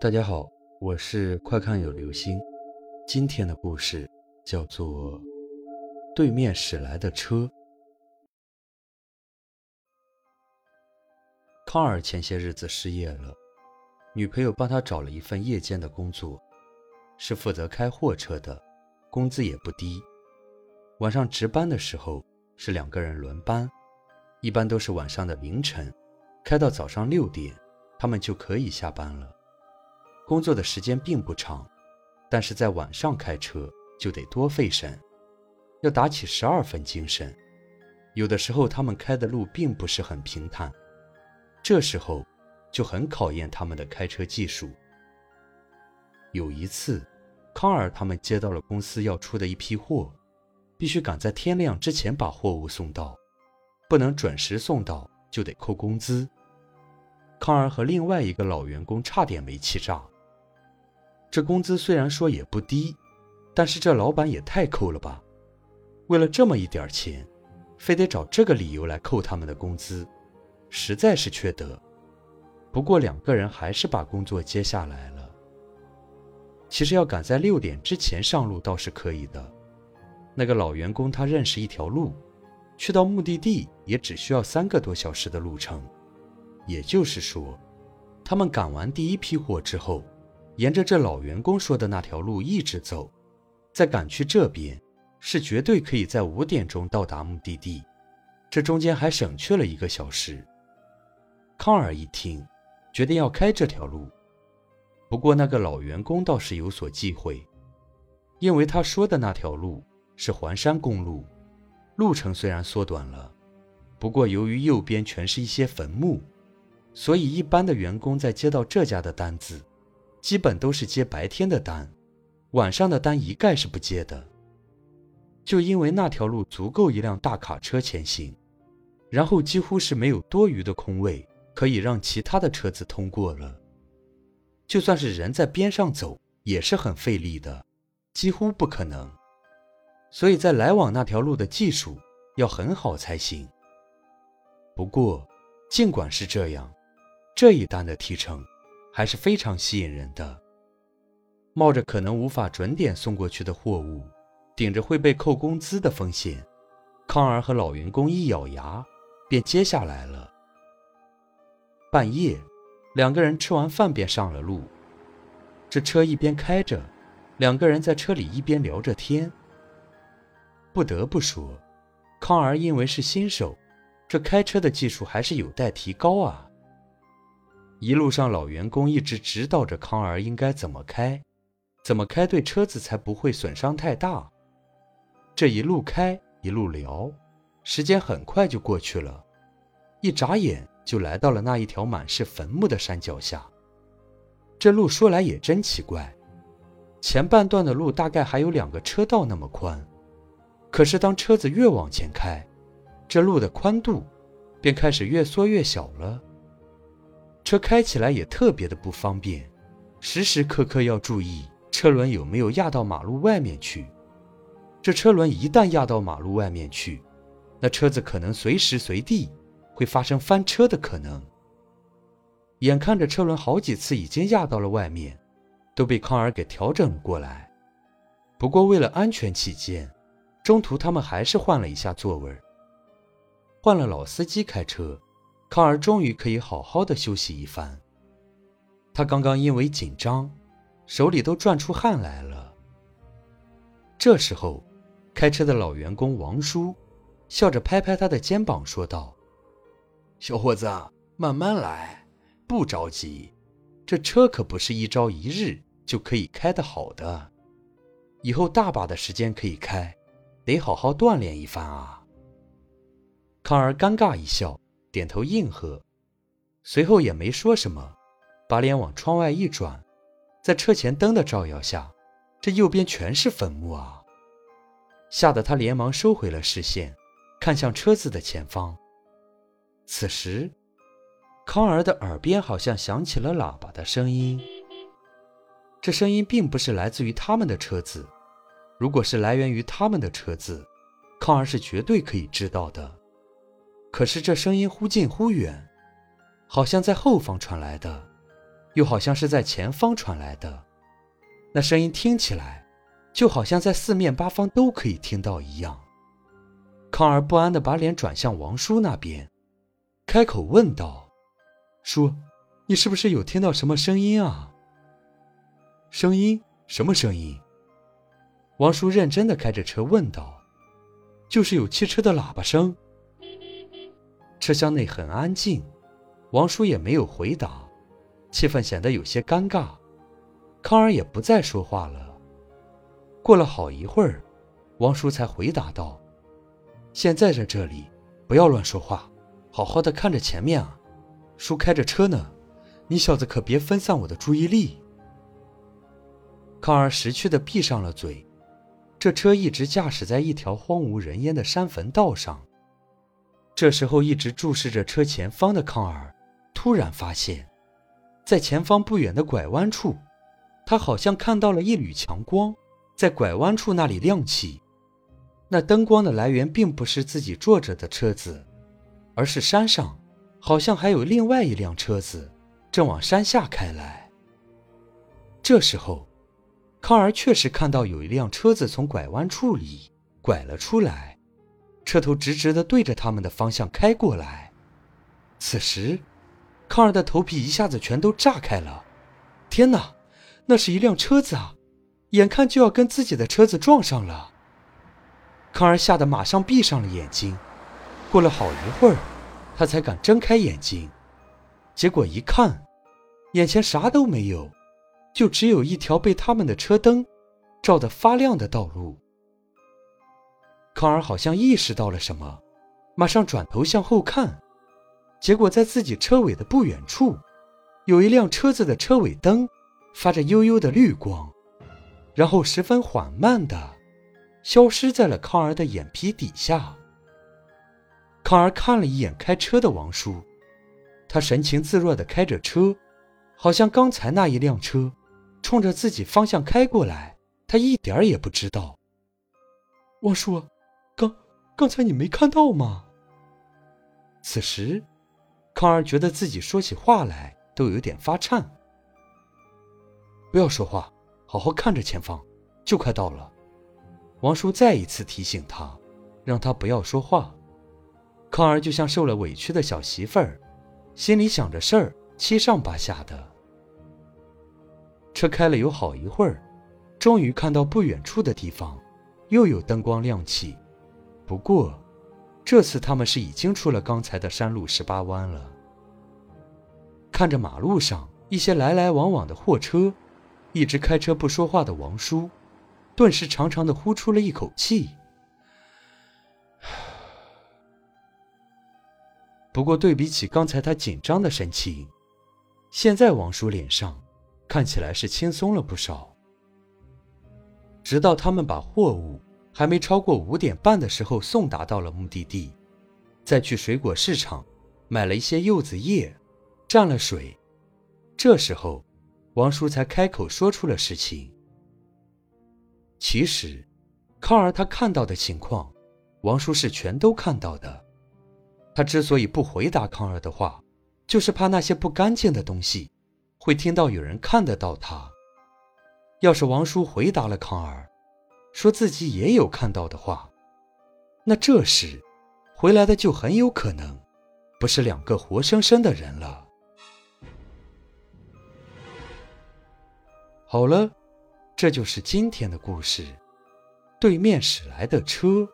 大家好，我是快看有流星。今天的故事叫做《对面驶来的车》。康尔前些日子失业了，女朋友帮他找了一份夜间的工作，是负责开货车的，工资也不低。晚上值班的时候是两个人轮班，一般都是晚上的凌晨，开到早上六点，他们就可以下班了。工作的时间并不长，但是在晚上开车就得多费神，要打起十二分精神。有的时候他们开的路并不是很平坦，这时候就很考验他们的开车技术。有一次，康尔他们接到了公司要出的一批货，必须赶在天亮之前把货物送到，不能准时送到就得扣工资。康尔和另外一个老员工差点没气炸。这工资虽然说也不低，但是这老板也太抠了吧！为了这么一点钱，非得找这个理由来扣他们的工资，实在是缺德。不过两个人还是把工作接下来了。其实要赶在六点之前上路倒是可以的。那个老员工他认识一条路，去到目的地也只需要三个多小时的路程。也就是说，他们赶完第一批货之后。沿着这老员工说的那条路一直走，再赶去这边，是绝对可以在五点钟到达目的地。这中间还省去了一个小时。康尔一听，决定要开这条路。不过那个老员工倒是有所忌讳，因为他说的那条路是环山公路，路程虽然缩短了，不过由于右边全是一些坟墓，所以一般的员工在接到这家的单子。基本都是接白天的单，晚上的单一概是不接的。就因为那条路足够一辆大卡车前行，然后几乎是没有多余的空位可以让其他的车子通过了。就算是人在边上走，也是很费力的，几乎不可能。所以在来往那条路的技术要很好才行。不过，尽管是这样，这一单的提成。还是非常吸引人的。冒着可能无法准点送过去的货物，顶着会被扣工资的风险，康儿和老员工一咬牙，便接下来了。半夜，两个人吃完饭便上了路。这车一边开着，两个人在车里一边聊着天。不得不说，康儿因为是新手，这开车的技术还是有待提高啊。一路上，老员工一直指导着康儿应该怎么开，怎么开对车子才不会损伤太大。这一路开，一路聊，时间很快就过去了，一眨眼就来到了那一条满是坟墓的山脚下。这路说来也真奇怪，前半段的路大概还有两个车道那么宽，可是当车子越往前开，这路的宽度便开始越缩越小了。车开起来也特别的不方便，时时刻刻要注意车轮有没有压到马路外面去。这车轮一旦压到马路外面去，那车子可能随时随地会发生翻车的可能。眼看着车轮好几次已经压到了外面，都被康尔给调整了过来。不过为了安全起见，中途他们还是换了一下座位，换了老司机开车。康儿终于可以好好的休息一番。他刚刚因为紧张，手里都转出汗来了。这时候，开车的老员工王叔笑着拍拍他的肩膀，说道：“小伙子，慢慢来，不着急。这车可不是一朝一日就可以开得好的，以后大把的时间可以开，得好好锻炼一番啊。”康儿尴尬一笑。点头应和，随后也没说什么，把脸往窗外一转，在车前灯的照耀下，这右边全是坟墓啊！吓得他连忙收回了视线，看向车子的前方。此时，康儿的耳边好像响起了喇叭的声音。这声音并不是来自于他们的车子，如果是来源于他们的车子，康儿是绝对可以知道的。可是这声音忽近忽远，好像在后方传来的，又好像是在前方传来的。那声音听起来，就好像在四面八方都可以听到一样。康儿不安地把脸转向王叔那边，开口问道：“叔，你是不是有听到什么声音啊？”“声音？什么声音？”王叔认真地开着车问道：“就是有汽车的喇叭声。”车厢内很安静，王叔也没有回答，气氛显得有些尴尬。康儿也不再说话了。过了好一会儿，王叔才回答道。现在在这里，不要乱说话，好好的看着前面啊！叔开着车呢，你小子可别分散我的注意力。康儿识趣的闭上了嘴。这车一直驾驶在一条荒无人烟的山坟道上。这时候，一直注视着车前方的康儿，突然发现，在前方不远的拐弯处，他好像看到了一缕强光，在拐弯处那里亮起。那灯光的来源并不是自己坐着的车子，而是山上好像还有另外一辆车子正往山下开来。这时候，康儿确实看到有一辆车子从拐弯处里拐了出来，车头直直的对着他们的方向开过来。此时，康儿的头皮一下子全都炸开了！天哪，那是一辆车子啊，眼看就要跟自己的车子撞上了！康儿吓得马上闭上了眼睛，过了好一会儿，他才敢睁开眼睛。结果一看，眼前啥都没有，就只有一条被他们的车灯照得发亮的道路。康儿好像意识到了什么，马上转头向后看，结果在自己车尾的不远处，有一辆车子的车尾灯发着幽幽的绿光，然后十分缓慢的。消失在了康儿的眼皮底下。康儿看了一眼开车的王叔，他神情自若的开着车，好像刚才那一辆车冲着自己方向开过来，他一点也不知道。王叔，刚才你没看到吗？此时，康儿觉得自己说起话来都有点发颤。不要说话，好好看着前方，就快到了。王叔再一次提醒他，让他不要说话。康儿就像受了委屈的小媳妇儿，心里想着事儿，七上八下的。车开了有好一会儿，终于看到不远处的地方，又有灯光亮起。不过，这次他们是已经出了刚才的山路十八弯了。看着马路上一些来来往往的货车，一直开车不说话的王叔。顿时长长的呼出了一口气。不过对比起刚才他紧张的神情，现在王叔脸上看起来是轻松了不少。直到他们把货物还没超过五点半的时候送达到了目的地，再去水果市场买了一些柚子叶，蘸了水，这时候王叔才开口说出了实情。其实，康儿他看到的情况，王叔是全都看到的。他之所以不回答康儿的话，就是怕那些不干净的东西会听到有人看得到他。要是王叔回答了康儿，说自己也有看到的话，那这时回来的就很有可能不是两个活生生的人了。好了。这就是今天的故事。对面驶来的车。